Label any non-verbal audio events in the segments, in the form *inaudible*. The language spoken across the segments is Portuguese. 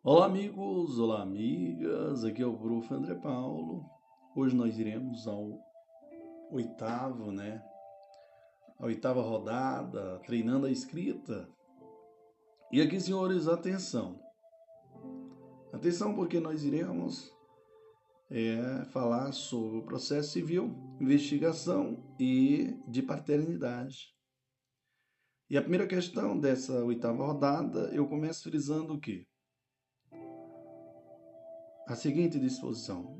Olá, amigos, olá, amigas. Aqui é o Prof. André Paulo. Hoje nós iremos ao oitavo, né? A oitava rodada, treinando a escrita. E aqui, senhores, atenção. Atenção, porque nós iremos é, falar sobre o processo civil, investigação e de paternidade. E a primeira questão dessa oitava rodada, eu começo frisando o quê? A seguinte disposição: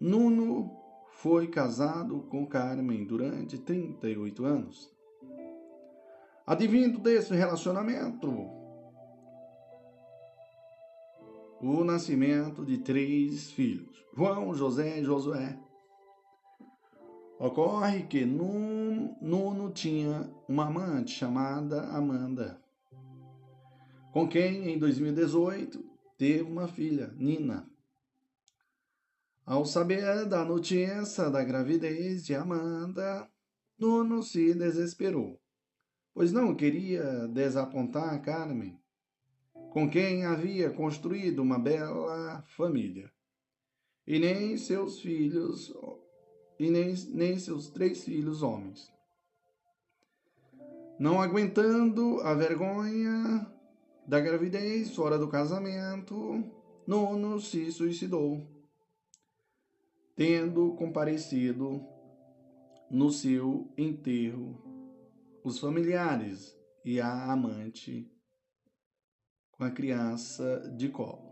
Nuno foi casado com Carmen durante 38 anos. Advindo desse relacionamento, o nascimento de três filhos, João, José e Josué. Ocorre que Nuno tinha uma amante chamada Amanda, com quem em 2018 teve uma filha, Nina. Ao saber da notícia da gravidez de Amanda, Nuno se desesperou, pois não queria desapontar Carmen, com quem havia construído uma bela família, e nem seus filhos, e nem, nem seus três filhos homens. Não aguentando a vergonha da gravidez fora do casamento, Nuno se suicidou tendo comparecido no seu enterro os familiares e a amante com a criança de colo.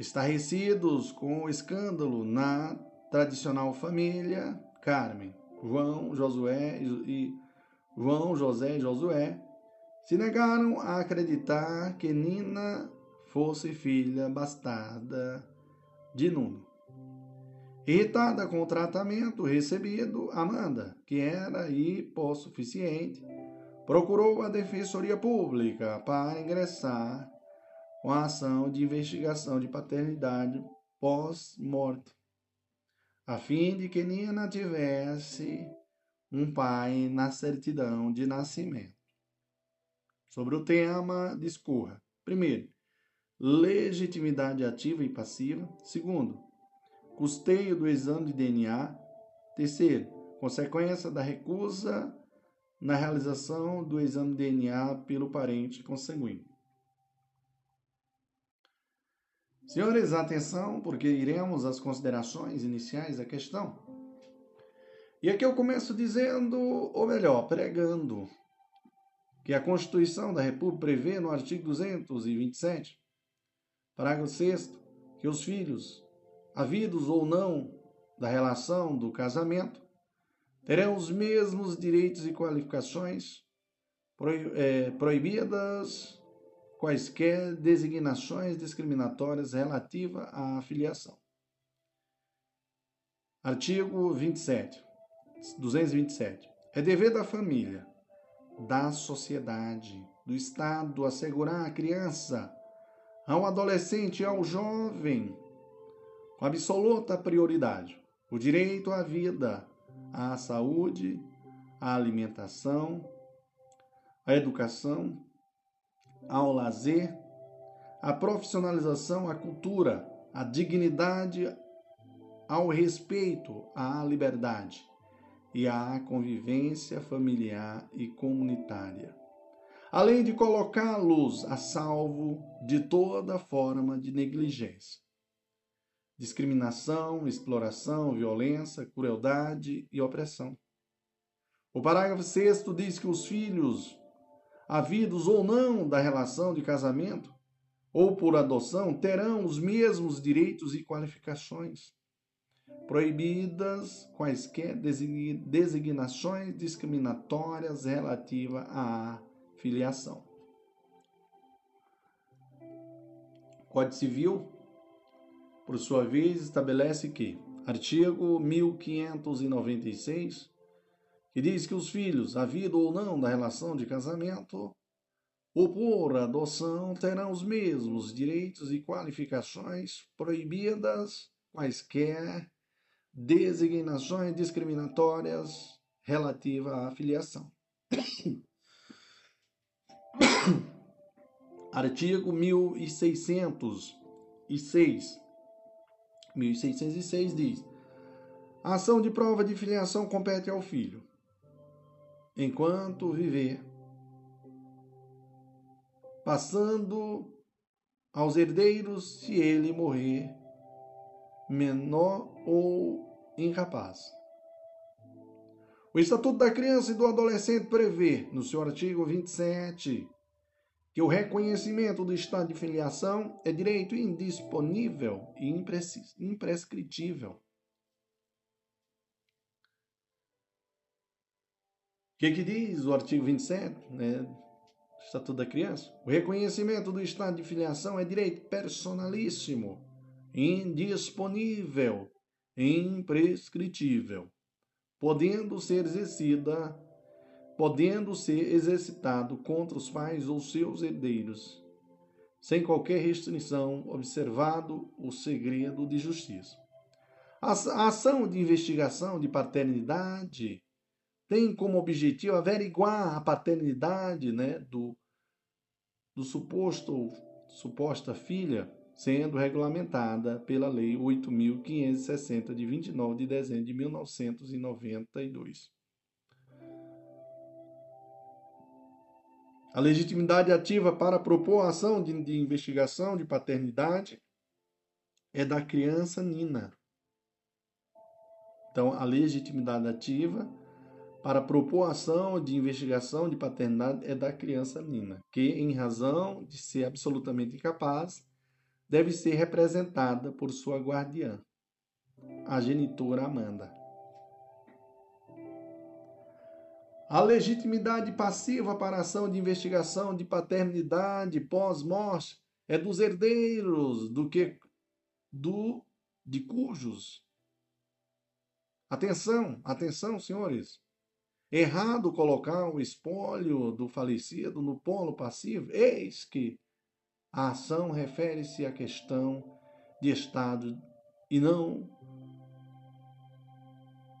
Estarrecidos com o escândalo na tradicional família Carmen, João, Josué e João, José e Josué se negaram a acreditar que Nina fosse filha bastarda de Nuno. Irritada com o tratamento recebido, Amanda, que era hipossuficiente, procurou a Defensoria Pública para ingressar com a ação de investigação de paternidade pós-morte, a fim de que Nina tivesse um pai na certidão de nascimento. Sobre o tema, discorra. Primeiro, legitimidade ativa e passiva. Segundo, custeio do exame de DNA. Terceiro, consequência da recusa na realização do exame de DNA pelo parente consanguíneo. Senhores, atenção, porque iremos às considerações iniciais da questão. E aqui eu começo dizendo, ou melhor, pregando, que a Constituição da República prevê no artigo 227, parágrafo 6, que os filhos havidos ou não da relação do casamento, terão os mesmos direitos e qualificações, é, proibidas quaisquer designações discriminatórias relativa à filiação. Artigo 27, 227. É dever da família, da sociedade, do Estado assegurar à criança, ao adolescente e ao jovem absoluta prioridade. O direito à vida, à saúde, à alimentação, à educação, ao lazer, à profissionalização, à cultura, à dignidade, ao respeito, à liberdade e à convivência familiar e comunitária, além de colocá-los a salvo de toda forma de negligência discriminação, exploração, violência, crueldade e opressão. O parágrafo 6 diz que os filhos, havidos ou não da relação de casamento, ou por adoção, terão os mesmos direitos e qualificações, proibidas quaisquer designações discriminatórias relativas à filiação. Código Civil, por sua vez, estabelece que, artigo 1596, que diz que os filhos, havido ou não da relação de casamento, ou por adoção, terão os mesmos direitos e qualificações proibidas quaisquer designações discriminatórias relativa à filiação. *coughs* Artigo 1606. 1606 diz: A ação de prova de filiação compete ao filho, enquanto viver, passando aos herdeiros se ele morrer menor ou incapaz. O Estatuto da Criança e do Adolescente prevê, no seu artigo 27, que o reconhecimento do estado de filiação é direito indisponível e imprescritível. O que, que diz o artigo 27 né, do Estatuto da Criança? O reconhecimento do estado de filiação é direito personalíssimo, indisponível, imprescritível, podendo ser exercida podendo ser exercitado contra os pais ou seus herdeiros, sem qualquer restrição, observado o segredo de justiça. A ação de investigação de paternidade tem como objetivo averiguar a paternidade né, do, do suposto suposta filha, sendo regulamentada pela Lei 8.560, de 29 de dezembro de 1992. A legitimidade ativa para propor a ação de, de investigação de paternidade é da criança Nina. Então, a legitimidade ativa para propor a ação de investigação de paternidade é da criança Nina, que, em razão de ser absolutamente incapaz, deve ser representada por sua guardiã, a genitora Amanda. A legitimidade passiva para a ação de investigação de paternidade pós-morte é dos herdeiros do que do de cujos. Atenção, atenção, senhores. Errado colocar o espólio do falecido no polo passivo. Eis que a ação refere-se à questão de estado e não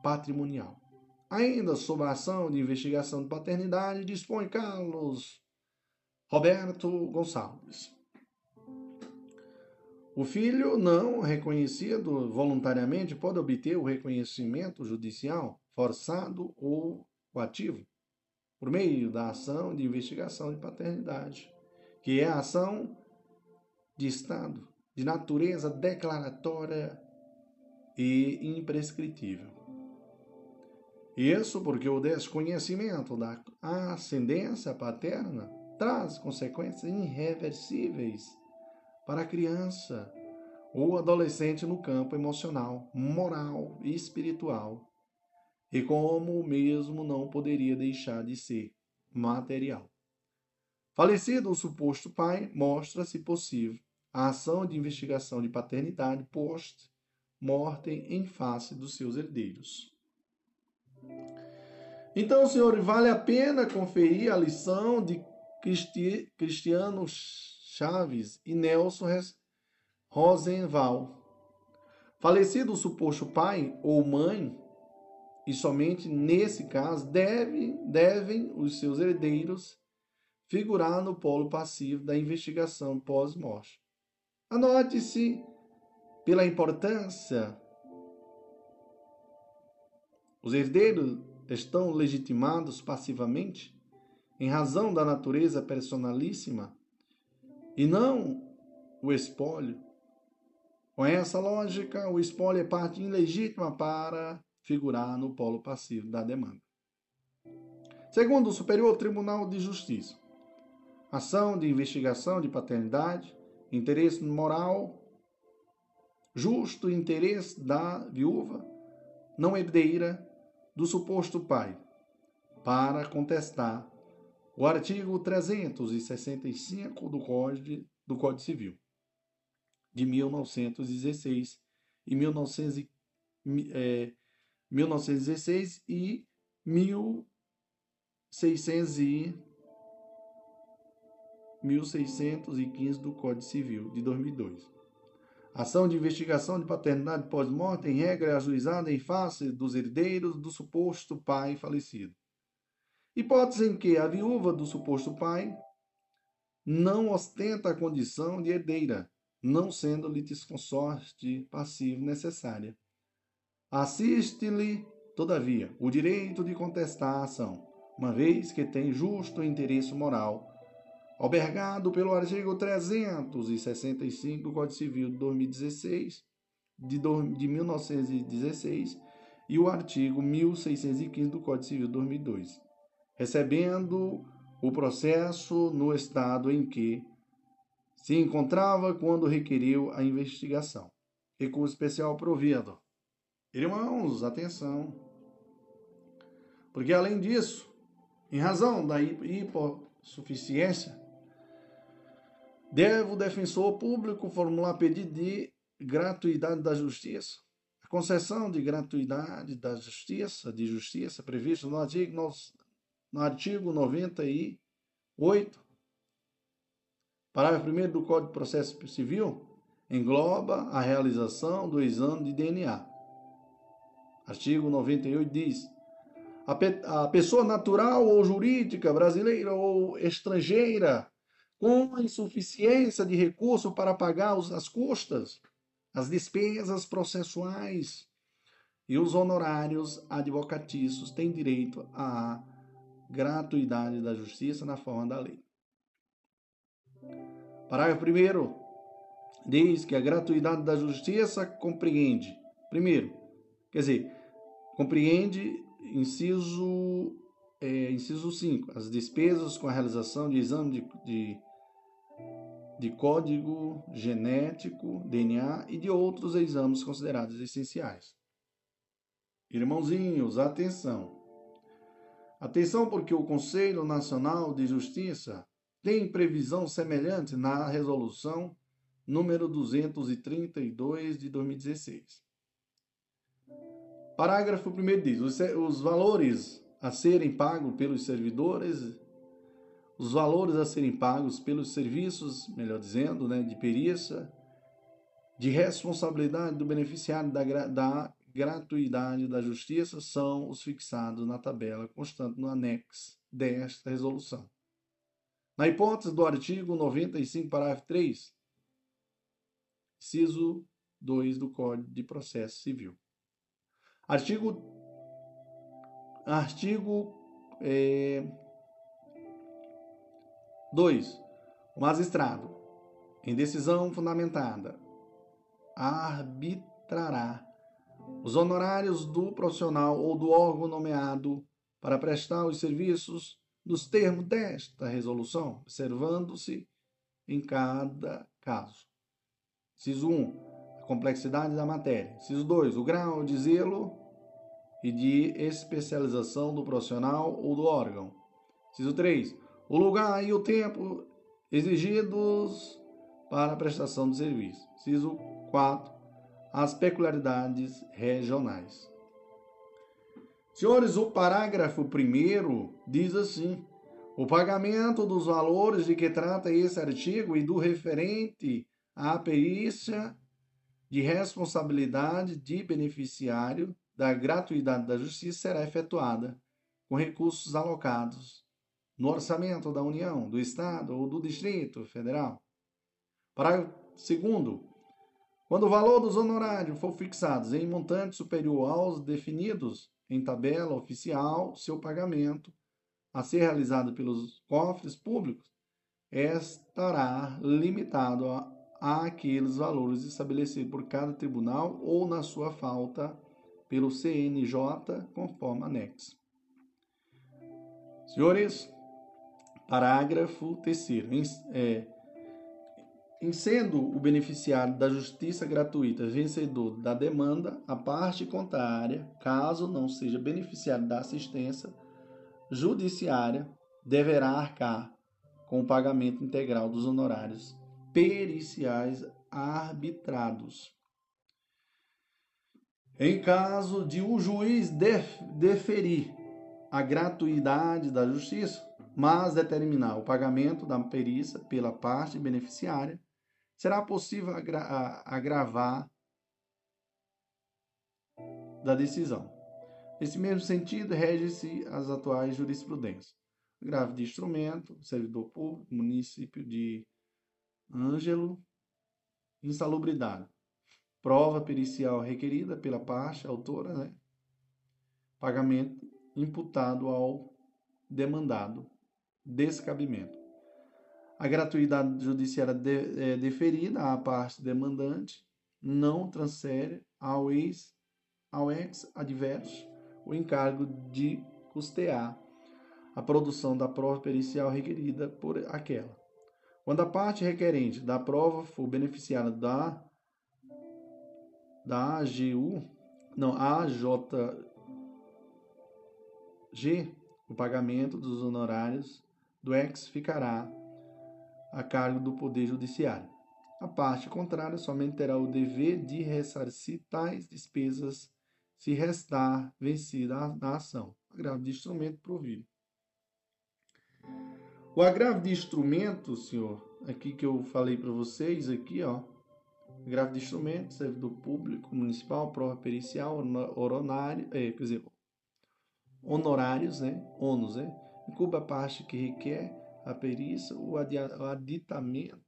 patrimonial. Ainda sob a ação de investigação de paternidade, dispõe Carlos Roberto Gonçalves. O filho não reconhecido voluntariamente pode obter o reconhecimento judicial forçado ou coativo por meio da ação de investigação de paternidade, que é a ação de Estado de natureza declaratória e imprescritível. Isso porque o desconhecimento da ascendência paterna traz consequências irreversíveis para a criança ou adolescente no campo emocional, moral e espiritual, e como o mesmo não poderia deixar de ser material. Falecido o suposto pai, mostra-se possível a ação de investigação de paternidade post-mortem em face dos seus herdeiros. Então, senhores, vale a pena conferir a lição de Cristi Cristiano Chaves e Nelson Rosenval. Falecido o suposto pai ou mãe, e somente nesse caso deve, devem os seus herdeiros figurar no polo passivo da investigação pós-morte. Anote-se pela importância os herdeiros estão legitimados passivamente em razão da natureza personalíssima e não o espólio. Com essa lógica, o espólio é parte ilegítima para figurar no polo passivo da demanda. Segundo o Superior Tribunal de Justiça, ação de investigação de paternidade, interesse moral, justo interesse da viúva, não herdeira, do suposto pai para contestar o artigo 365 do Código, do Código Civil de 1916 e 1900, é, 1916 e 1600 e 1615 do Código Civil de 2002. Ação de investigação de paternidade pós-morte, em regra, é ajuizada em face dos herdeiros do suposto pai falecido. Hipótese em que a viúva do suposto pai não ostenta a condição de herdeira, não sendo litisconsorte passivo necessária. Assiste-lhe, todavia, o direito de contestar a ação, uma vez que tem justo interesse moral, albergado pelo artigo 365 do Código Civil de 2016, de, de 1916, e o artigo 1615 do Código Civil de 2002, recebendo o processo no estado em que se encontrava quando requeriu a investigação. Recurso especial provido. Irmãos, atenção. Porque além disso, em razão da hipossuficiência, deve o defensor público formular pedido de gratuidade da justiça. A concessão de gratuidade da justiça, de justiça prevista no artigo, no artigo 98, parágrafo 1 do Código de Processo Civil, engloba a realização do exame de DNA. Artigo 98 diz: a, pe a pessoa natural ou jurídica, brasileira ou estrangeira, com insuficiência de recurso para pagar as custas, as despesas processuais e os honorários advocatícios, tem direito à gratuidade da justiça na forma da lei. Parágrafo 1 diz que a gratuidade da justiça compreende, primeiro, quer dizer, compreende inciso, é, inciso 5, as despesas com a realização de exame de, de, de código genético, DNA e de outros exames considerados essenciais. Irmãozinhos, atenção! Atenção, porque o Conselho Nacional de Justiça tem previsão semelhante na resolução número 232 de 2016. Parágrafo 1 diz: os, os valores a serem pagos pelos servidores, os valores a serem pagos pelos serviços, melhor dizendo, né, de perícia, de responsabilidade do beneficiário da, da gratuidade da justiça são os fixados na tabela constante no anexo desta resolução. Na hipótese do artigo 95, parágrafo 3, inciso 2 do Código de Processo Civil. Artigo, artigo é, 2. O magistrado, em decisão fundamentada, arbitrará os honorários do profissional ou do órgão nomeado para prestar os serviços nos termos desta resolução, observando-se em cada caso. Ciso 1 complexidade da matéria. Inciso 2. O grau de zelo e de especialização do profissional ou do órgão. Inciso 3. O lugar e o tempo exigidos para a prestação de serviço. Inciso 4. As peculiaridades regionais. Senhores, o parágrafo primeiro diz assim: o pagamento dos valores de que trata esse artigo e do referente à perícia de responsabilidade de beneficiário da gratuidade da justiça será efetuada com recursos alocados no orçamento da União, do Estado ou do Distrito Federal. Parágrafo 2. Quando o valor dos honorários for fixado em montante superior aos definidos em tabela oficial, seu pagamento a ser realizado pelos cofres públicos estará limitado àqueles valores estabelecidos por cada tribunal ou, na sua falta, pelo CNJ, conforme anexo. Senhores, parágrafo 3. É, em sendo o beneficiário da justiça gratuita vencedor da demanda, a parte contrária, caso não seja beneficiário da assistência judiciária, deverá arcar com o pagamento integral dos honorários periciais arbitrados. Em caso de o juiz deferir a gratuidade da justiça, mas determinar o pagamento da perícia pela parte beneficiária, será possível agra agravar da decisão. Nesse mesmo sentido, rege-se as atuais jurisprudências. grave de instrumento, servidor público, município de Ângelo, insalubridade. Prova pericial requerida pela parte autora, né? Pagamento imputado ao demandado. Descabimento. A gratuidade judiciária de, é, deferida à parte demandante não transfere ao ex ao ex-adverso o encargo de custear a produção da prova pericial requerida por aquela. Quando a parte requerente da prova for beneficiada da da AGU, não, AJG, o pagamento dos honorários do ex ficará a cargo do Poder Judiciário. A parte contrária somente terá o dever de ressarcir tais despesas se restar vencida na ação. Agravo de instrumento provido. O agravo de instrumento, senhor, aqui que eu falei para vocês, aqui, ó. Agravo de instrumento, servidor público, municipal, prova pericial, honorário, é, quer dizer, honorários, né? Ônus, né? Incube a parte que requer a perícia, o aditamento,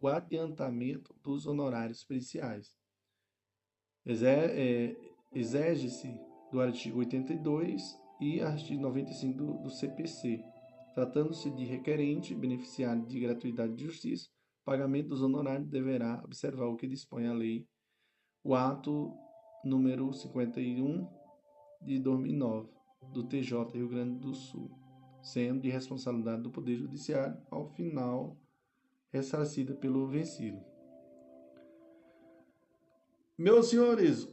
o adiantamento dos honorários periciais. É, exege-se do artigo 82 e artigo 95 do, do CPC. Tratando-se de requerente, beneficiário de gratuidade de justiça, pagamento dos honorários deverá observar o que dispõe a lei, o ato número 51 de 2009 do TJ Rio Grande do Sul, sendo de responsabilidade do Poder Judiciário, ao final ressarcida pelo vencido. Meus senhores,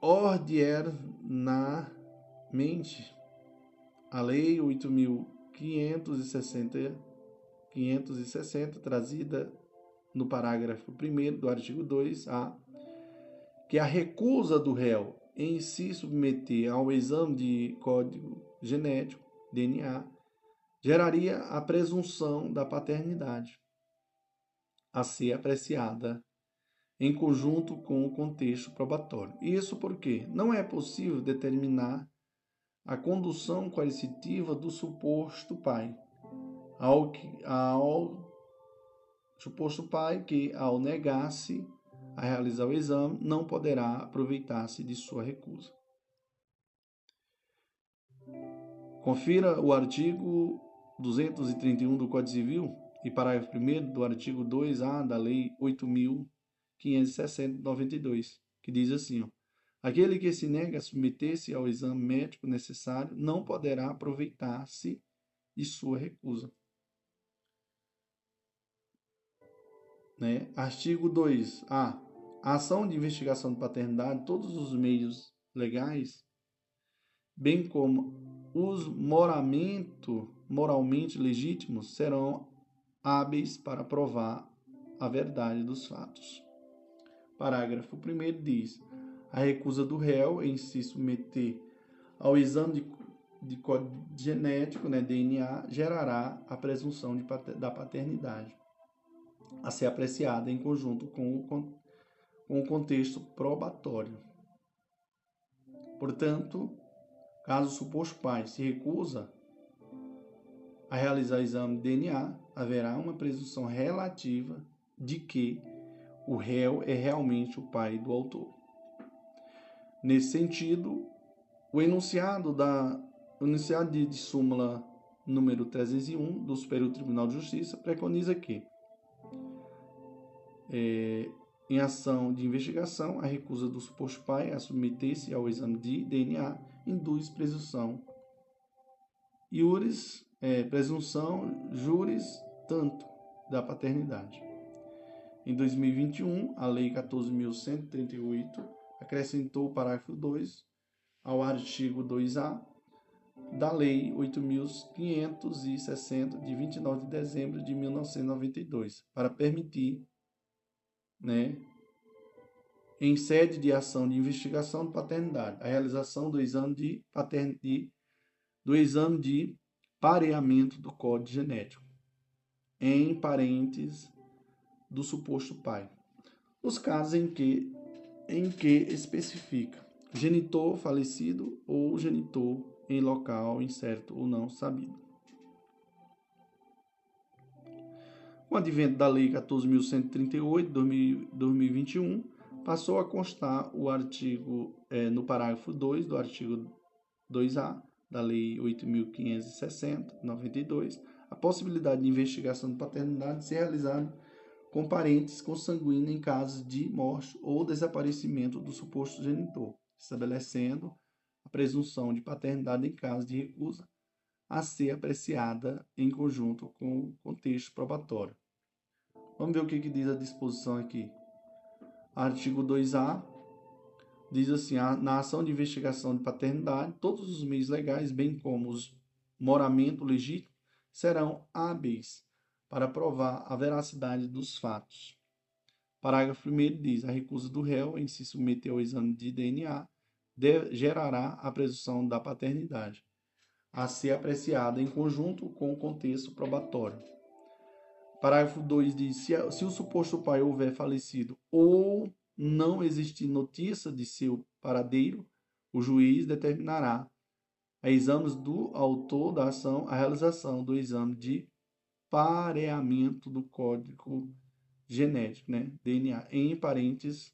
ordiernamente, a Lei 8.560, 560, trazida no parágrafo 1 do artigo 2A, que a recusa do réu em se submeter ao exame de código genético, DNA, geraria a presunção da paternidade a ser apreciada em conjunto com o contexto probatório. Isso porque não é possível determinar a condução coercitiva do suposto pai, ao, que, ao suposto pai que, ao negar-se a realizar o exame, não poderá aproveitar-se de sua recusa. Confira o artigo 231 do Código Civil, e parágrafo 1 do artigo 2A da Lei 8.560-92, que diz assim: ó, aquele que se nega a submeter-se ao exame médico necessário não poderá aproveitar-se de sua recusa. Né? Artigo 2A. A ação de investigação de paternidade, todos os meios legais, bem como os moramento, moralmente legítimos, serão hábeis para provar a verdade dos fatos. Parágrafo 1 diz: a recusa do réu em se submeter ao exame de, de código genético, né, DNA, gerará a presunção de, da paternidade, a ser apreciada em conjunto com o, com contexto probatório. Portanto, caso o suposto pai se recusa a realizar exame de DNA, haverá uma presunção relativa de que o réu é realmente o pai do autor. Nesse sentido, o enunciado da o enunciado de, de súmula número 301 do Superior Tribunal de Justiça preconiza que é, em ação de investigação, a recusa do suposto pai a submeter-se ao exame de DNA induz presunção iuris é, presunção juris tanto da paternidade. Em 2021, a Lei 14.138 acrescentou o parágrafo 2 ao artigo 2A da Lei 8.560, de 29 de dezembro de 1992, para permitir, né, em sede de ação de investigação de paternidade, a realização do exame de paternidade, do exame de pareamento do código genético em parentes do suposto pai. Nos casos em que em que especifica genitor falecido ou genitor em local incerto ou não sabido. Com o advento da Lei 14.138 de 2021, passou a constar o artigo, é, no parágrafo 2 do artigo 2A da Lei 8.560, 92, a possibilidade de investigação de paternidade ser realizada com parentes consanguíneos em casos de morte ou desaparecimento do suposto genitor, estabelecendo a presunção de paternidade em caso de recusa a ser apreciada em conjunto com o contexto probatório. Vamos ver o que, que diz a disposição aqui. Artigo 2A diz assim: na ação de investigação de paternidade, todos os meios legais, bem como os moramento legítimo, serão hábeis para provar a veracidade dos fatos. Parágrafo 1 diz: a recusa do réu em se submeter ao exame de DNA gerará a presunção da paternidade, a ser apreciada em conjunto com o contexto probatório. Parágrafo 2 diz: se, se o suposto pai houver falecido ou não existir notícia de seu paradeiro, o juiz determinará, a exames do autor da ação, a realização do exame de pareamento do código genético, né, DNA, em parentes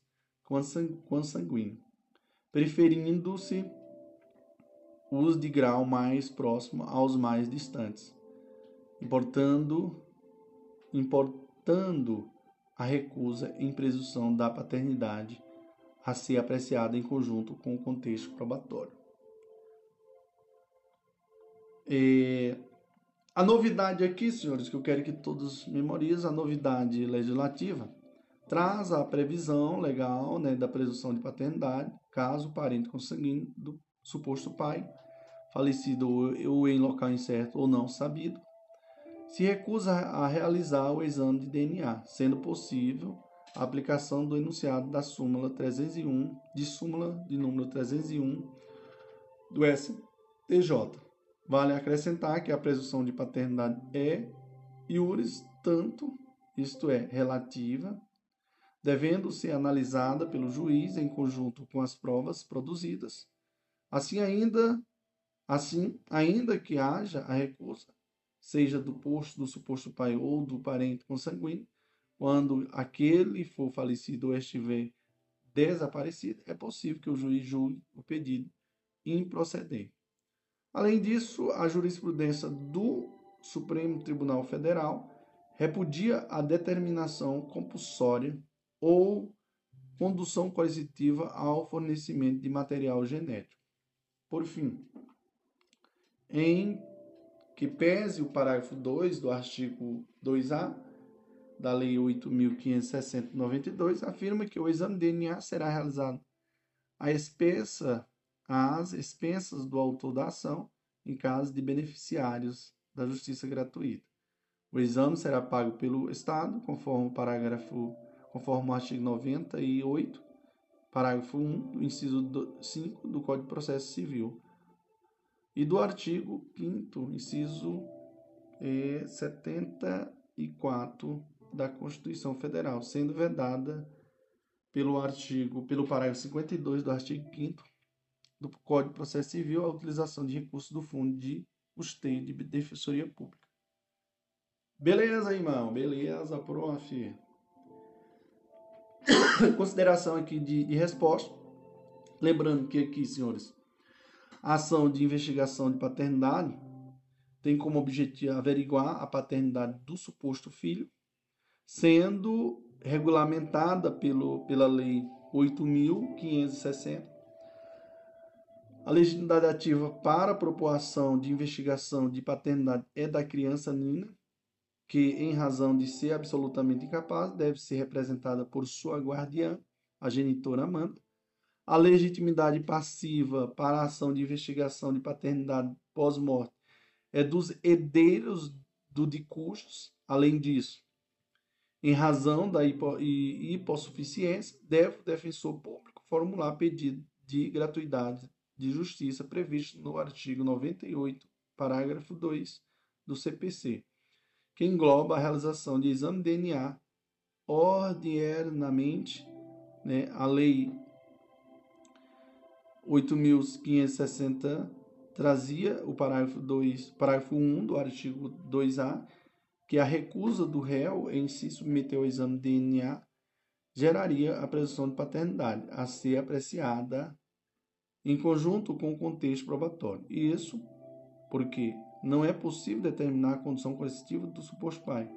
consanguíneos preferindo-se os de grau mais próximo aos mais distantes, importando, importando a recusa em presunção da paternidade a ser apreciada em conjunto com o contexto probatório. E a novidade aqui, senhores, que eu quero que todos memorizem, a novidade legislativa traz a previsão legal né, da presunção de paternidade, caso o parente consanguíneo do suposto pai, falecido ou em local incerto ou não sabido, se recusa a realizar o exame de DNA, sendo possível a aplicação do enunciado da súmula 301, de súmula de número 301 do STJ. Vale acrescentar que a presunção de paternidade é iuris tanto, isto é, relativa, devendo ser analisada pelo juiz em conjunto com as provas produzidas. Assim ainda, assim, ainda que haja a recusa, seja do posto do suposto pai ou do parente consanguíneo, quando aquele for falecido ou estiver desaparecido, é possível que o juiz julgue o pedido improcedente. Além disso, a jurisprudência do Supremo Tribunal Federal repudia a determinação compulsória ou condução coercitiva ao fornecimento de material genético. Por fim, em que pese o parágrafo 2 do artigo 2A da Lei 8.560-92, afirma que o exame de DNA será realizado à expensa, às expensas do autor da ação, em caso de beneficiários da justiça gratuita. O exame será pago pelo Estado, conforme o parágrafo conforme o artigo 98, parágrafo 1 do inciso 5 do Código de Processo Civil e do artigo 5 inciso é, 74 da Constituição Federal, sendo vedada pelo artigo, pelo parágrafo 52 do artigo 5 do Código de Processo Civil a utilização de recursos do Fundo de Custeio de Defensoria Pública. Beleza, irmão? Beleza, prof. *coughs* consideração aqui de, de resposta. Lembrando que aqui, senhores, a ação de investigação de paternidade tem como objetivo averiguar a paternidade do suposto filho, sendo regulamentada pelo, pela Lei 8.560. A legitimidade ativa para a propoção de investigação de paternidade é da criança Nina, que, em razão de ser absolutamente incapaz, deve ser representada por sua guardiã, a genitora Amanda. A legitimidade passiva para a ação de investigação de paternidade pós-morte é dos herdeiros do de cujos. Além disso, em razão da hipo hipossuficiência, deve o defensor público formular pedido de gratuidade de justiça previsto no artigo 98, parágrafo 2 do CPC que engloba a realização de exame de DNA ordinariamente, né, a Lei 8.560 trazia o parágrafo 2, parágrafo 1 do artigo 2A, que a recusa do réu em se submeter ao exame de DNA geraria a presunção de paternidade, a ser apreciada em conjunto com o contexto probatório. E isso porque não é possível determinar a condição coercitiva do suposto pai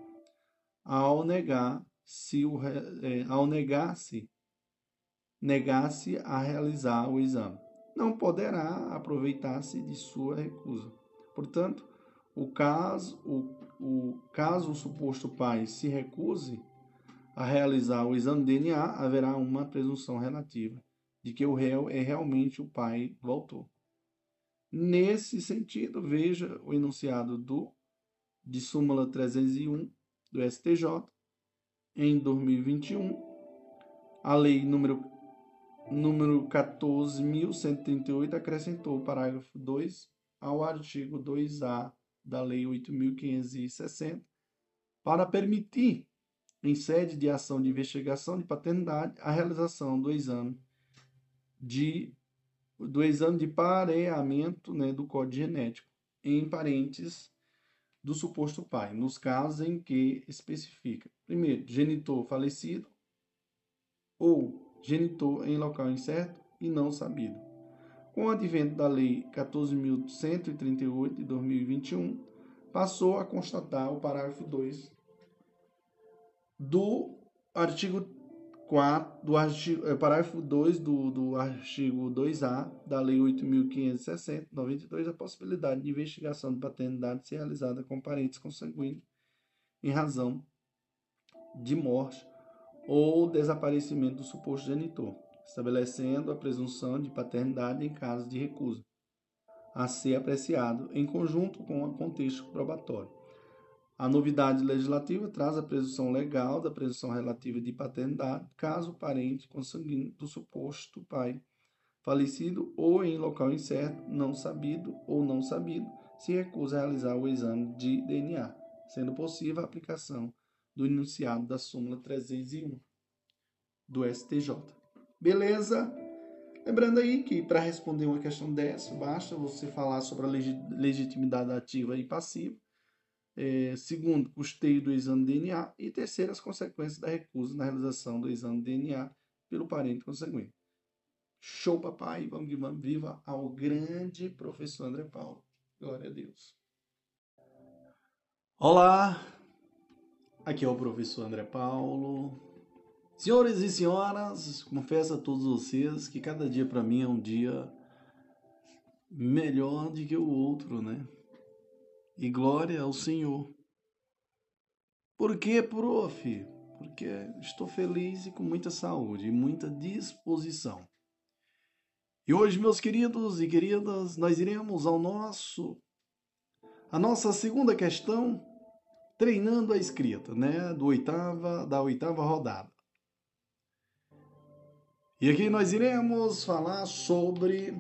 ao negar se o, é, ao negar-se negar-se a realizar o exame. Não poderá aproveitar-se de sua recusa. Portanto, o caso o, o caso o suposto pai se recuse a realizar o exame DNA, haverá uma presunção relativa de que o réu é realmente o pai do autor. Nesse sentido, veja o enunciado do de súmula 301 do STJ em 2021, a lei número número 14.138 acrescentou o parágrafo 2 ao artigo 2A da Lei 8.560 para permitir, em sede de ação de investigação de paternidade, a realização do exame de do exame de pareamento né, do código genético em parentes do suposto pai, nos casos em que especifica, primeiro, genitor falecido ou genitor em local incerto e não sabido. Com o advento da Lei 14.138 de 2021, passou a constatar o parágrafo 2 do artigo 4, do artigo, é, parágrafo 2 do, do artigo 2A da Lei 8.560, 92, a possibilidade de investigação de paternidade ser realizada com parentes consanguíneos em razão de morte ou desaparecimento do suposto genitor estabelecendo a presunção de paternidade em caso de recusa, a ser apreciado em conjunto com o contexto probatório. A novidade legislativa traz a presunção legal da presunção relativa de paternidade, caso o parente consanguíneo do suposto pai falecido ou em local incerto, não sabido ou não sabido, se recusa a realizar o exame de DNA, sendo possível a aplicação do enunciado da súmula 301 do STJ. Beleza? Lembrando aí que para responder uma questão dessa, basta você falar sobre a legitimidade ativa e passiva. É, segundo, custeio do exame DNA. E terceiro, as consequências da recusa na realização do exame DNA pelo parente consanguíneo. Show, papai! Vamos que vamos! Viva ao grande professor André Paulo. Glória a Deus. Olá! Aqui é o professor André Paulo Senhores e senhoras, confesso a todos vocês que cada dia para mim é um dia melhor do que o outro, né? E glória ao Senhor. Por quê, prof? Porque estou feliz e com muita saúde e muita disposição. E hoje, meus queridos e queridas, nós iremos ao nosso a nossa segunda questão, treinando a escrita, né, do oitava da oitava rodada. E aqui nós iremos falar sobre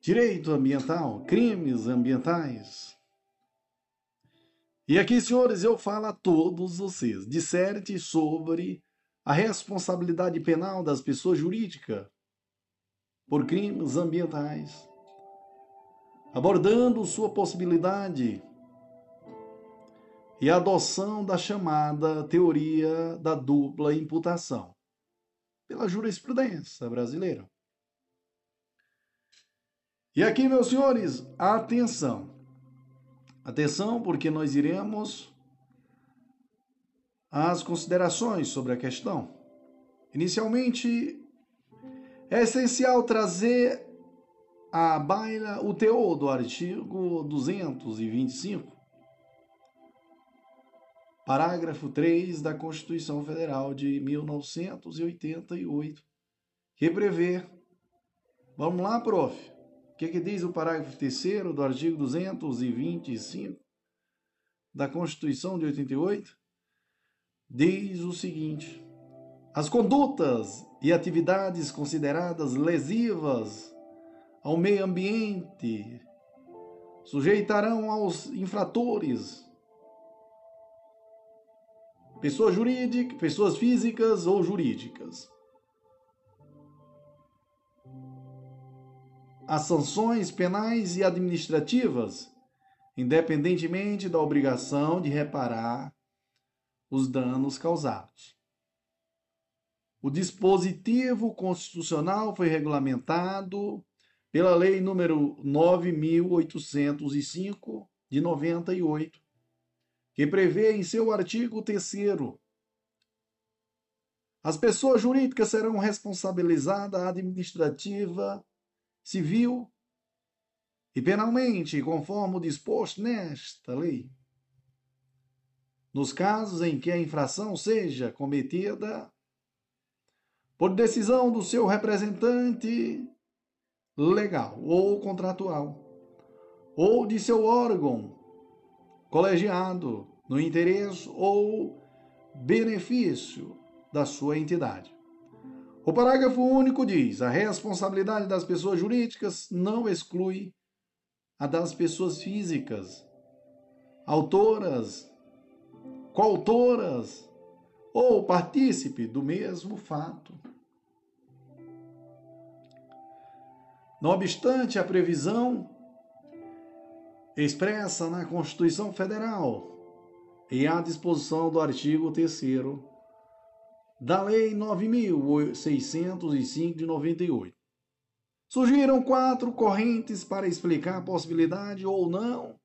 direito ambiental, crimes ambientais. E aqui, senhores, eu falo a todos vocês, disserte sobre a responsabilidade penal das pessoas jurídicas por crimes ambientais, abordando sua possibilidade e a adoção da chamada teoria da dupla imputação pela jurisprudência brasileira. E aqui, meus senhores, atenção. Atenção, porque nós iremos às considerações sobre a questão. Inicialmente, é essencial trazer à baila o teor do artigo 225 parágrafo 3 da Constituição Federal de 1988, que prevê. Vamos lá, prof. O que, que diz o parágrafo 3 do artigo 225 da Constituição de 88? Diz o seguinte: as condutas e atividades consideradas lesivas ao meio ambiente sujeitarão aos infratores pessoas jurídicas, pessoas físicas ou jurídicas. as sanções penais e administrativas, independentemente da obrigação de reparar os danos causados. O dispositivo constitucional foi regulamentado pela Lei número 9805 de 98, que prevê em seu artigo 3 as pessoas jurídicas serão responsabilizadas administrativa, civil e penalmente, conforme o disposto nesta lei. Nos casos em que a infração seja cometida por decisão do seu representante legal ou contratual, ou de seu órgão colegiado no interesse ou benefício da sua entidade. O parágrafo único diz: a responsabilidade das pessoas jurídicas não exclui a das pessoas físicas, autoras, coautoras ou partícipe do mesmo fato. Não obstante a previsão expressa na Constituição Federal e à disposição do artigo 3 da Lei 9.605 de 98. Surgiram quatro correntes para explicar a possibilidade ou não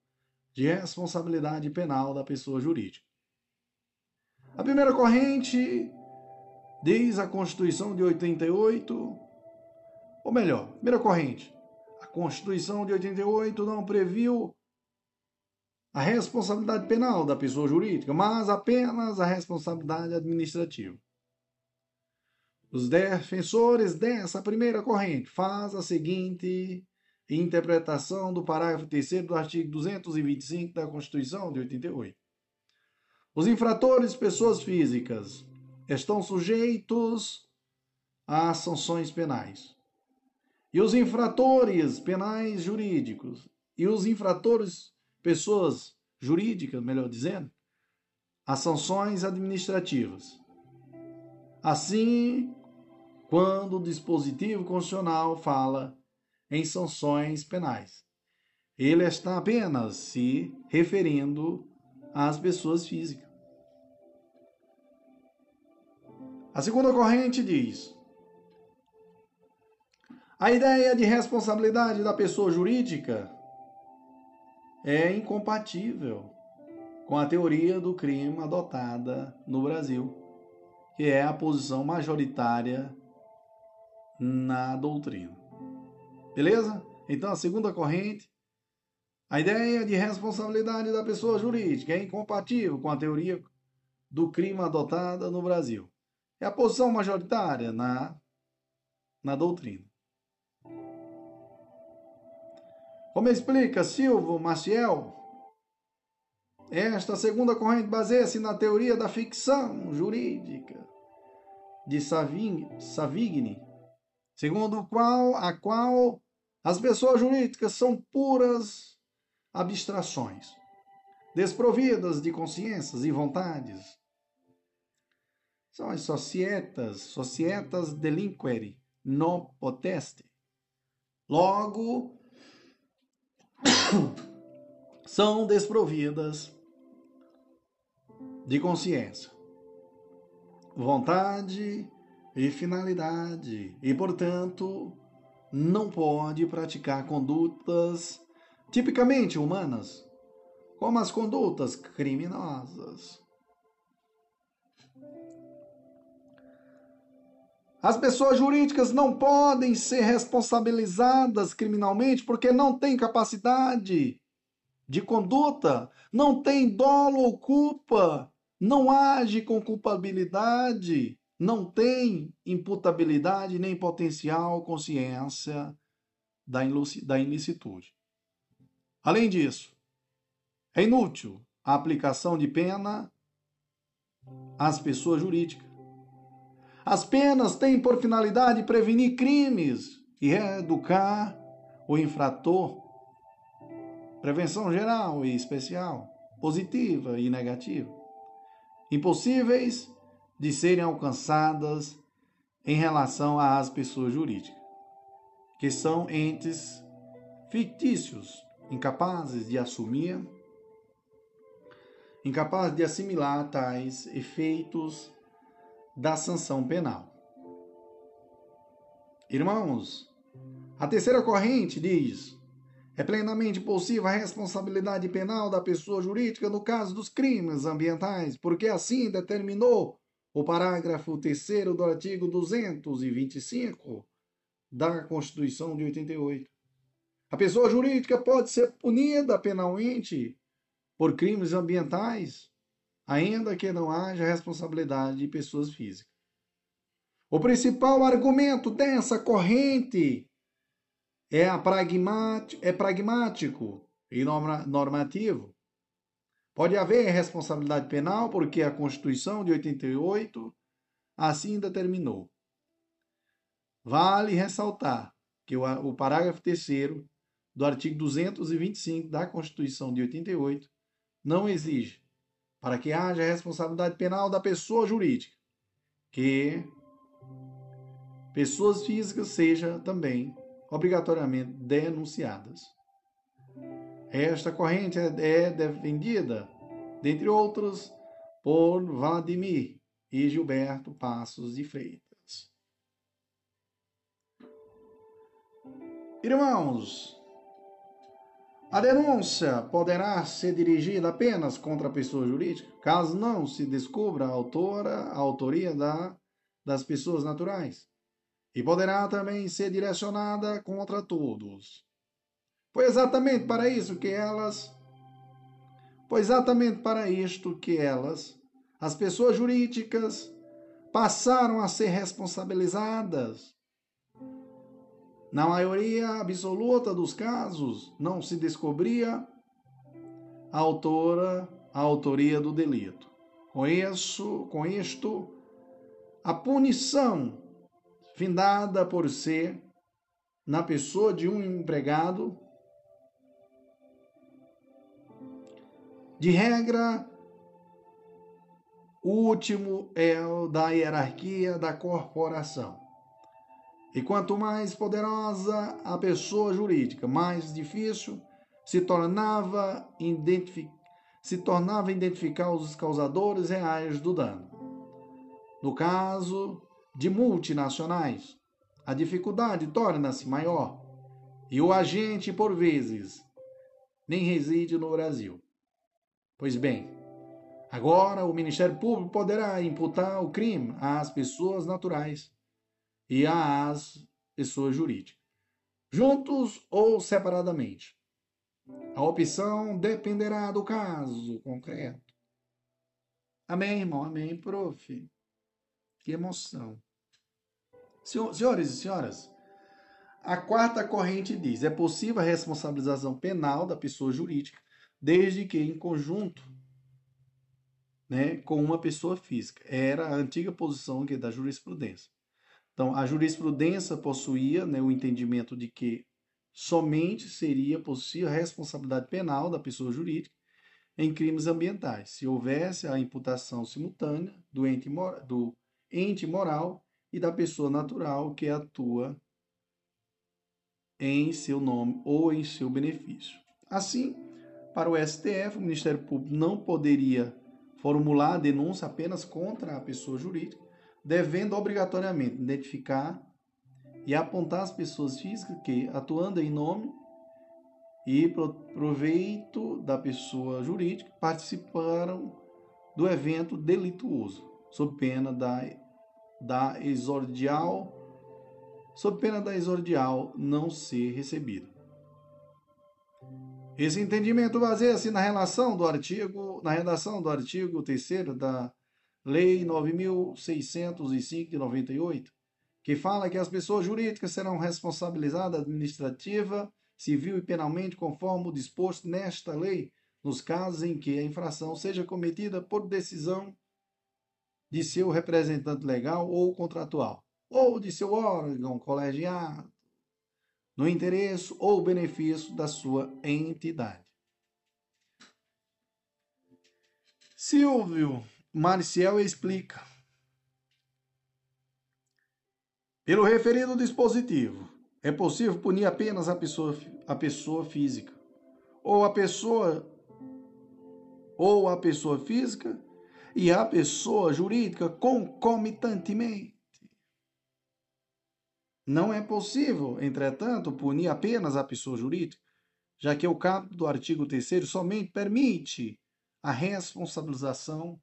de responsabilidade penal da pessoa jurídica. A primeira corrente diz a Constituição de 88, ou melhor, primeira corrente, a Constituição de 88 não previu a responsabilidade penal da pessoa jurídica, mas apenas a responsabilidade administrativa. Os defensores dessa primeira corrente faz a seguinte interpretação do parágrafo 3 do artigo 225 da Constituição de 88. Os infratores, pessoas físicas, estão sujeitos às sanções penais. E os infratores penais jurídicos e os infratores, pessoas jurídicas, melhor dizendo, às sanções administrativas. Assim quando o dispositivo constitucional fala em sanções penais. Ele está apenas se referindo às pessoas físicas. A segunda corrente diz: a ideia de responsabilidade da pessoa jurídica é incompatível com a teoria do crime adotada no Brasil, que é a posição majoritária na doutrina. Beleza? Então, a segunda corrente, a ideia de responsabilidade da pessoa jurídica é incompatível com a teoria do crime adotada no Brasil. É a posição majoritária na, na doutrina. Como explica Silvio Maciel, esta segunda corrente baseia-se na teoria da ficção jurídica de Savigny, segundo qual a qual as pessoas jurídicas são puras abstrações, desprovidas de consciências e vontades. São as societas, societas delinquere, non poteste. Logo, são desprovidas de consciência, vontade e finalidade, e, portanto, não pode praticar condutas tipicamente humanas, como as condutas criminosas. As pessoas jurídicas não podem ser responsabilizadas criminalmente porque não têm capacidade de conduta, não têm dolo ou culpa, não age com culpabilidade não tem imputabilidade nem potencial consciência da, da ilicitude. Além disso, é inútil a aplicação de pena às pessoas jurídicas. As penas têm por finalidade prevenir crimes e educar o infrator. Prevenção geral e especial, positiva e negativa. Impossíveis de serem alcançadas em relação às pessoas jurídicas, que são entes fictícios, incapazes de assumir, incapazes de assimilar tais efeitos da sanção penal. Irmãos, a terceira corrente diz: é plenamente possível a responsabilidade penal da pessoa jurídica no caso dos crimes ambientais, porque assim determinou o parágrafo 3 do artigo 225 da Constituição de 88. A pessoa jurídica pode ser punida penalmente por crimes ambientais, ainda que não haja responsabilidade de pessoas físicas. O principal argumento dessa corrente é, é pragmático e normativo. Pode haver responsabilidade penal porque a Constituição de 88 assim determinou. Vale ressaltar que o, o parágrafo 3 do artigo 225 da Constituição de 88 não exige, para que haja responsabilidade penal da pessoa jurídica, que pessoas físicas sejam também obrigatoriamente denunciadas. Esta corrente é defendida, dentre outros, por Vladimir e Gilberto Passos de Freitas. Irmãos, a denúncia poderá ser dirigida apenas contra a pessoa jurídica, caso não se descubra a autora, a autoria da, das pessoas naturais e poderá também ser direcionada contra todos. Foi exatamente para isso que elas foi exatamente para isto que elas, as pessoas jurídicas, passaram a ser responsabilizadas. Na maioria absoluta dos casos, não se descobria a autora, a autoria do delito. Com isso, com isto, a punição findada por ser na pessoa de um empregado. De regra, o último é o da hierarquia da corporação. E quanto mais poderosa a pessoa jurídica, mais difícil se tornava, se tornava identificar os causadores reais do dano. No caso de multinacionais, a dificuldade torna-se maior e o agente, por vezes, nem reside no Brasil. Pois bem, agora o Ministério Público poderá imputar o crime às pessoas naturais e às pessoas jurídicas, juntos ou separadamente. A opção dependerá do caso concreto. Amém, irmão? Amém, prof. Que emoção. Senhores e senhoras, a quarta corrente diz: é possível a responsabilização penal da pessoa jurídica, desde que em conjunto né, com uma pessoa física. Era a antiga posição é da jurisprudência. Então, a jurisprudência possuía né, o entendimento de que somente seria possível a responsabilidade penal da pessoa jurídica em crimes ambientais, se houvesse a imputação simultânea do ente, do ente moral e da pessoa natural que atua em seu nome ou em seu benefício. Assim, para o STF, o Ministério Público não poderia formular a denúncia apenas contra a pessoa jurídica, devendo obrigatoriamente identificar e apontar as pessoas físicas que, atuando em nome e proveito da pessoa jurídica, participaram do evento delituoso sob pena da, da exordial, sob pena da exordial não ser recebida. Esse entendimento baseia-se na relação do artigo, na redação do artigo 3 da Lei 9605 de 98, que fala que as pessoas jurídicas serão responsabilizadas administrativa, civil e penalmente conforme o disposto nesta lei, nos casos em que a infração seja cometida por decisão de seu representante legal ou contratual, ou de seu órgão colegiado, no interesse ou benefício da sua entidade. Silvio Marcial explica. Pelo referido dispositivo, é possível punir apenas a pessoa, a pessoa física ou a pessoa ou a pessoa física e a pessoa jurídica concomitantemente. Não é possível, entretanto, punir apenas a pessoa jurídica, já que o caput do artigo 3 somente permite a responsabilização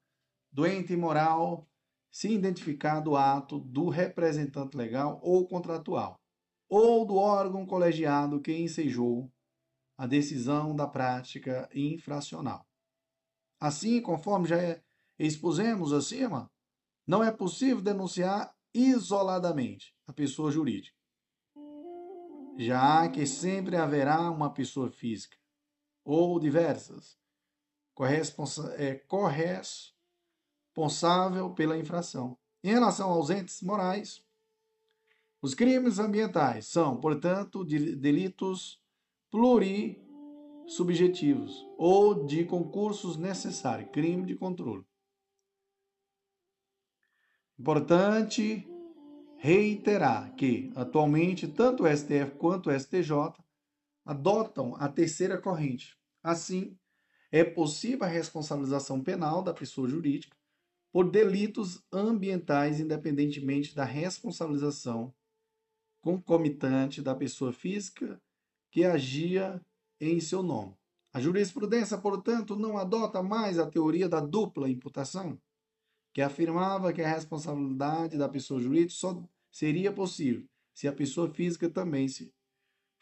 do ente moral se identificado o ato do representante legal ou contratual, ou do órgão colegiado que ensejou a decisão da prática infracional. Assim, conforme já expusemos acima, não é possível denunciar isoladamente a pessoa jurídica, já que sempre haverá uma pessoa física ou diversas é, corresponsável pela infração. Em relação aos entes morais, os crimes ambientais são, portanto, delitos plurissubjetivos ou de concursos necessários, crime de controle. Importante reiterar que, atualmente, tanto o STF quanto o STJ adotam a terceira corrente. Assim, é possível a responsabilização penal da pessoa jurídica por delitos ambientais, independentemente da responsabilização concomitante da pessoa física que agia em seu nome. A jurisprudência, portanto, não adota mais a teoria da dupla imputação, que afirmava que a responsabilidade da pessoa jurídica só seria possível se a pessoa física também se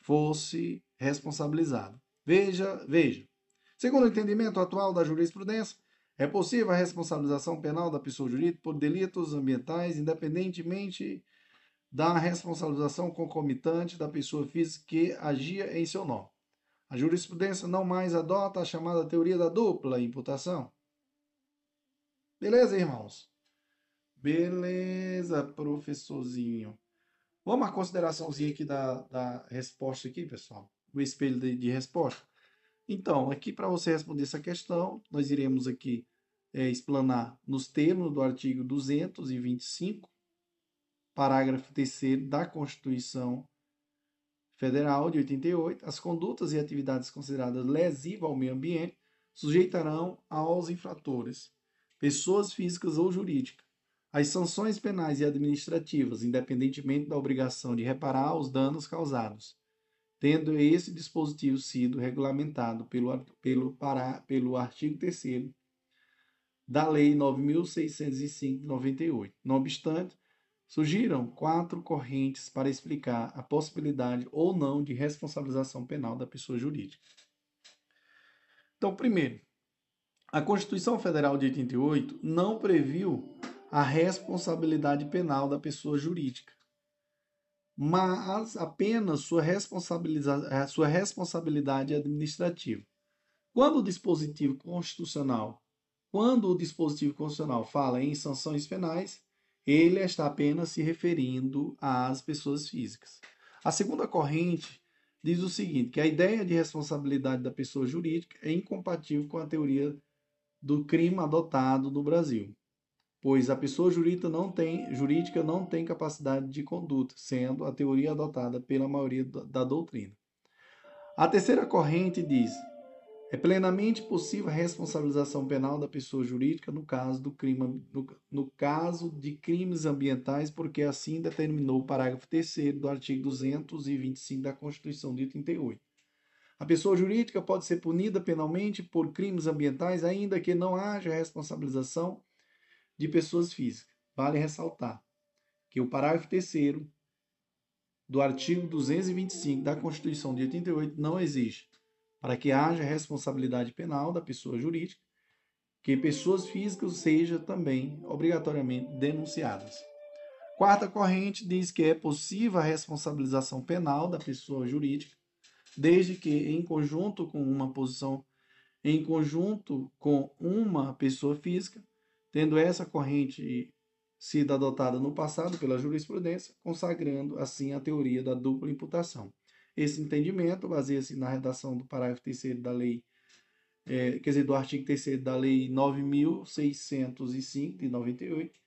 fosse responsabilizada. Veja, veja. Segundo o entendimento atual da jurisprudência, é possível a responsabilização penal da pessoa jurídica por delitos ambientais, independentemente da responsabilização concomitante da pessoa física que agia em seu nome. A jurisprudência não mais adota a chamada teoria da dupla imputação. Beleza, irmãos? Beleza, professorzinho. Vamos à consideraçãozinha aqui da, da resposta aqui, pessoal. O espelho de, de resposta. Então, aqui para você responder essa questão, nós iremos aqui é, explanar nos termos do artigo 225, parágrafo 3 da Constituição Federal de 88, as condutas e atividades consideradas lesivas ao meio ambiente sujeitarão aos infratores, pessoas físicas ou jurídicas, as sanções penais e administrativas, independentemente da obrigação de reparar os danos causados, tendo esse dispositivo sido regulamentado pelo, pelo, para, pelo artigo 3 da Lei 9.605 de 98. Não obstante, Surgiram quatro correntes para explicar a possibilidade ou não de responsabilização penal da pessoa jurídica. Então, primeiro, a Constituição Federal de 88 não previu a responsabilidade penal da pessoa jurídica, mas apenas sua, responsabiliza sua responsabilidade administrativa. Quando o dispositivo constitucional, quando o dispositivo constitucional fala em sanções penais, ele está apenas se referindo às pessoas físicas. A segunda corrente diz o seguinte, que a ideia de responsabilidade da pessoa jurídica é incompatível com a teoria do crime adotado no Brasil, pois a pessoa jurídica não tem, jurídica não tem capacidade de conduta, sendo a teoria adotada pela maioria da doutrina. A terceira corrente diz é plenamente possível a responsabilização penal da pessoa jurídica no caso, do crime, no, no caso de crimes ambientais, porque assim determinou o parágrafo 3 do artigo 225 da Constituição de 88. A pessoa jurídica pode ser punida penalmente por crimes ambientais, ainda que não haja responsabilização de pessoas físicas. Vale ressaltar que o parágrafo 3 do artigo 225 da Constituição de 88 não existe para que haja responsabilidade penal da pessoa jurídica, que pessoas físicas sejam também obrigatoriamente denunciadas. Quarta corrente diz que é possível a responsabilização penal da pessoa jurídica, desde que em conjunto com uma posição em conjunto com uma pessoa física, tendo essa corrente sido adotada no passado pela jurisprudência, consagrando assim a teoria da dupla imputação. Esse entendimento baseia-se na redação do parágrafo 3 da lei, é, quer dizer, do artigo 3 da lei 9.605 de 98,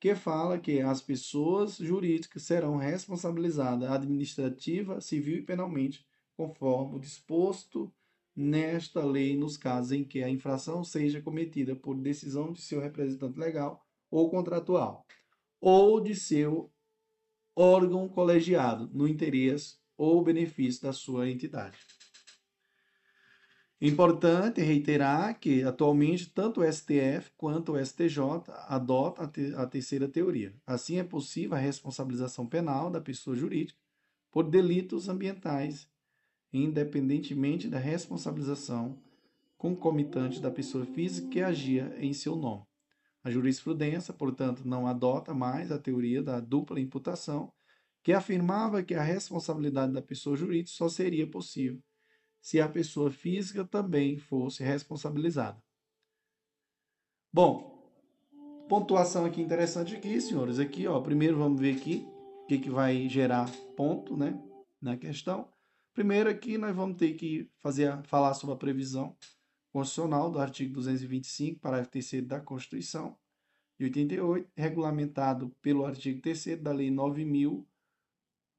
que fala que as pessoas jurídicas serão responsabilizadas administrativa, civil e penalmente, conforme o disposto nesta lei nos casos em que a infração seja cometida por decisão de seu representante legal ou contratual, ou de seu órgão colegiado, no interesse ou benefício da sua entidade. Importante reiterar que, atualmente, tanto o STF quanto o STJ adotam a, te a terceira teoria. Assim, é possível a responsabilização penal da pessoa jurídica por delitos ambientais, independentemente da responsabilização concomitante da pessoa física que agia em seu nome. A jurisprudência, portanto, não adota mais a teoria da dupla imputação, que afirmava que a responsabilidade da pessoa jurídica só seria possível se a pessoa física também fosse responsabilizada. Bom, pontuação aqui interessante aqui, senhores. Aqui, ó, primeiro vamos ver aqui o que, que vai gerar ponto, né, na questão. Primeiro aqui nós vamos ter que fazer falar sobre a previsão constitucional do artigo 225, parágrafo 3 da Constituição de 88, regulamentado pelo artigo 3 da Lei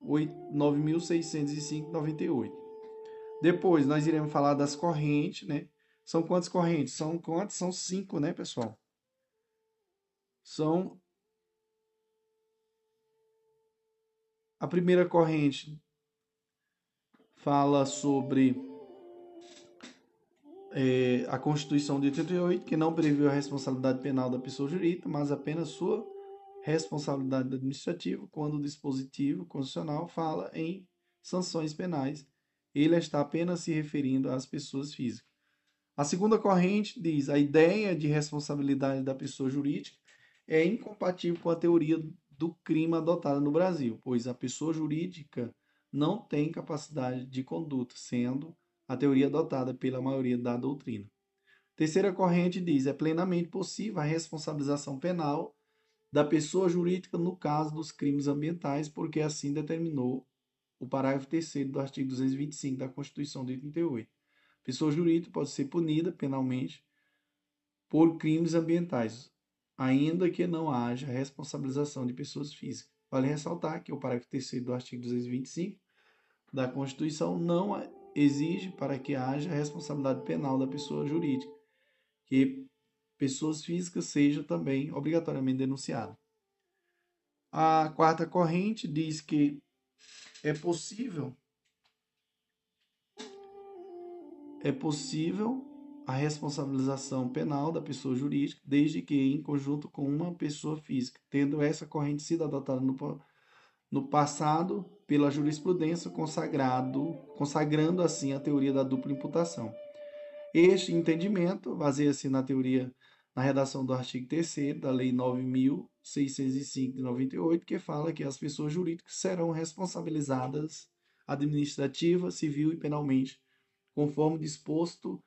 9.605/98. Depois nós iremos falar das correntes, né? São quantas correntes? São quantas? São cinco, né, pessoal? São a primeira corrente fala sobre é, a Constituição de 88, que não previu a responsabilidade penal da pessoa jurídica, mas apenas sua responsabilidade administrativa, quando o dispositivo constitucional fala em sanções penais ele está apenas se referindo às pessoas físicas. A segunda corrente diz: a ideia de responsabilidade da pessoa jurídica é incompatível com a teoria do crime adotada no Brasil, pois a pessoa jurídica não tem capacidade de conduta, sendo a teoria adotada pela maioria da doutrina. Terceira corrente diz: é plenamente possível a responsabilização penal da pessoa jurídica no caso dos crimes ambientais, porque assim determinou o parágrafo 3 do artigo 225 da Constituição de 88. Pessoa jurídica pode ser punida penalmente por crimes ambientais, ainda que não haja responsabilização de pessoas físicas. Vale ressaltar que o parágrafo 3 do artigo 225 da Constituição não exige para que haja responsabilidade penal da pessoa jurídica, que pessoas físicas sejam também obrigatoriamente denunciadas. A quarta corrente diz que é possível é possível a responsabilização penal da pessoa jurídica, desde que em conjunto com uma pessoa física, tendo essa corrente sido adotada no, no passado pela jurisprudência consagrado, consagrando assim a teoria da dupla imputação. Este entendimento baseia-se na teoria na redação do artigo 3 da Lei 9.605 de 98, que fala que as pessoas jurídicas serão responsabilizadas administrativa, civil e penalmente, conforme disposto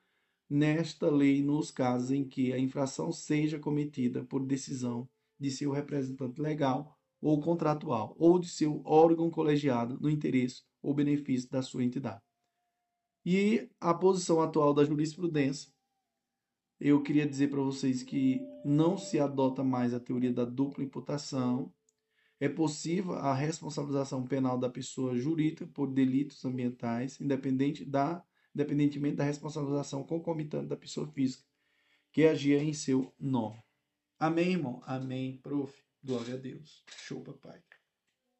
nesta lei nos casos em que a infração seja cometida por decisão de seu representante legal ou contratual, ou de seu órgão colegiado no interesse ou benefício da sua entidade. E a posição atual da jurisprudência eu queria dizer para vocês que não se adota mais a teoria da dupla imputação. É possível a responsabilização penal da pessoa jurídica por delitos ambientais, independente da, independentemente da responsabilização concomitante da pessoa física que agia em seu nome. Amém, irmão? Amém, prof. Glória a Deus. Show, papai.